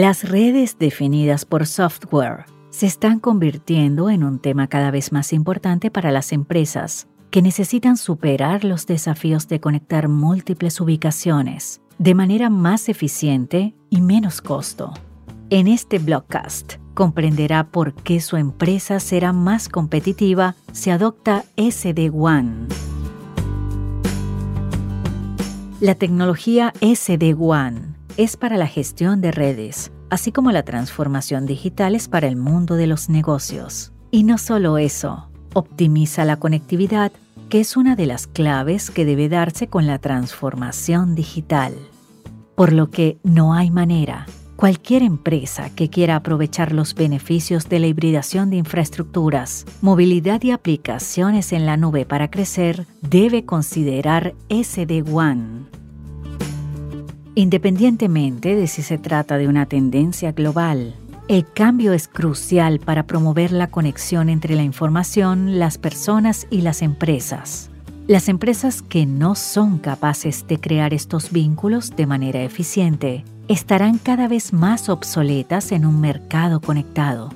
Las redes definidas por software se están convirtiendo en un tema cada vez más importante para las empresas que necesitan superar los desafíos de conectar múltiples ubicaciones de manera más eficiente y menos costo. En este blogcast comprenderá por qué su empresa será más competitiva si adopta SD-WAN. La tecnología SD-WAN es para la gestión de redes, así como la transformación digital es para el mundo de los negocios. Y no solo eso, optimiza la conectividad, que es una de las claves que debe darse con la transformación digital. Por lo que no hay manera. Cualquier empresa que quiera aprovechar los beneficios de la hibridación de infraestructuras, movilidad y aplicaciones en la nube para crecer debe considerar SD-WAN Independientemente de si se trata de una tendencia global, el cambio es crucial para promover la conexión entre la información, las personas y las empresas. Las empresas que no son capaces de crear estos vínculos de manera eficiente estarán cada vez más obsoletas en un mercado conectado.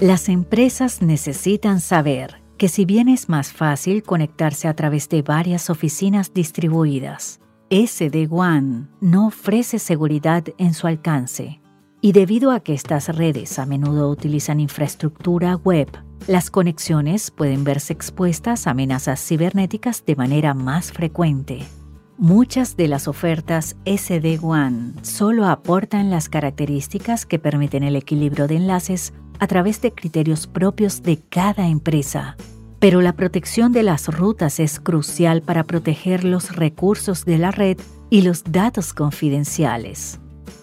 Las empresas necesitan saber que si bien es más fácil conectarse a través de varias oficinas distribuidas, SD-WAN no ofrece seguridad en su alcance. Y debido a que estas redes a menudo utilizan infraestructura web, las conexiones pueden verse expuestas a amenazas cibernéticas de manera más frecuente. Muchas de las ofertas SD-WAN solo aportan las características que permiten el equilibrio de enlaces a través de criterios propios de cada empresa pero la protección de las rutas es crucial para proteger los recursos de la red y los datos confidenciales.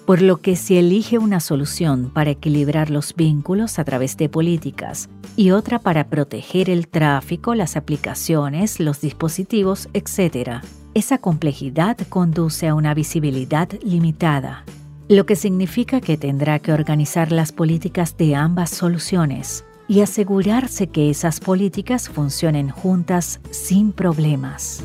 Por lo que si elige una solución para equilibrar los vínculos a través de políticas y otra para proteger el tráfico, las aplicaciones, los dispositivos, etc., esa complejidad conduce a una visibilidad limitada, lo que significa que tendrá que organizar las políticas de ambas soluciones y asegurarse que esas políticas funcionen juntas sin problemas.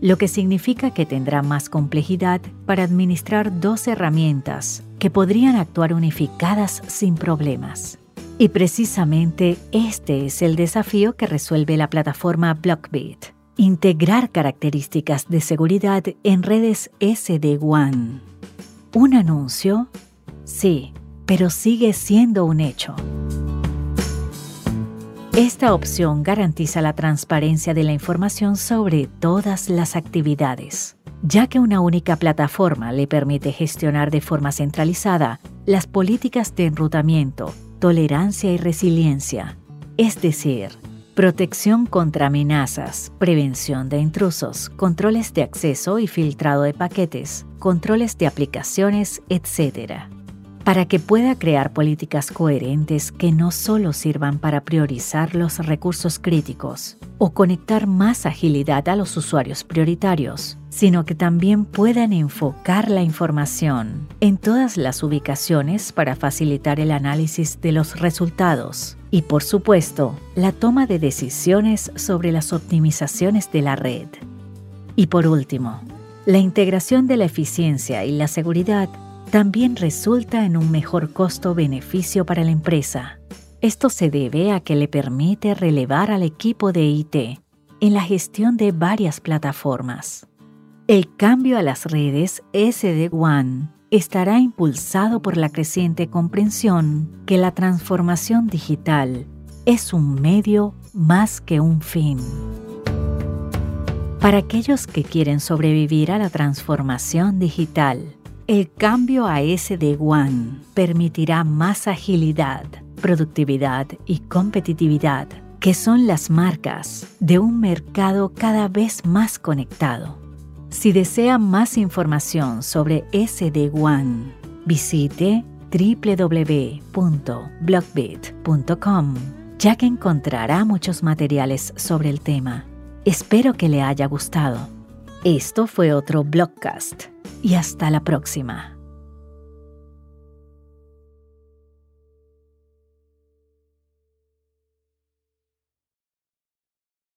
Lo que significa que tendrá más complejidad para administrar dos herramientas que podrían actuar unificadas sin problemas. Y precisamente este es el desafío que resuelve la plataforma Blockbit. Integrar características de seguridad en redes SD-WAN. ¿Un anuncio? Sí, pero sigue siendo un hecho. Esta opción garantiza la transparencia de la información sobre todas las actividades, ya que una única plataforma le permite gestionar de forma centralizada las políticas de enrutamiento, tolerancia y resiliencia, es decir, protección contra amenazas, prevención de intrusos, controles de acceso y filtrado de paquetes, controles de aplicaciones, etc para que pueda crear políticas coherentes que no solo sirvan para priorizar los recursos críticos o conectar más agilidad a los usuarios prioritarios, sino que también puedan enfocar la información en todas las ubicaciones para facilitar el análisis de los resultados y, por supuesto, la toma de decisiones sobre las optimizaciones de la red. Y por último, la integración de la eficiencia y la seguridad también resulta en un mejor costo-beneficio para la empresa. Esto se debe a que le permite relevar al equipo de IT en la gestión de varias plataformas. El cambio a las redes SD-WAN estará impulsado por la creciente comprensión que la transformación digital es un medio más que un fin. Para aquellos que quieren sobrevivir a la transformación digital, el cambio a SD-WAN permitirá más agilidad, productividad y competitividad, que son las marcas de un mercado cada vez más conectado. Si desea más información sobre SD-WAN, visite www.blockbit.com, ya que encontrará muchos materiales sobre el tema. Espero que le haya gustado. Esto fue otro Blockcast y hasta la próxima.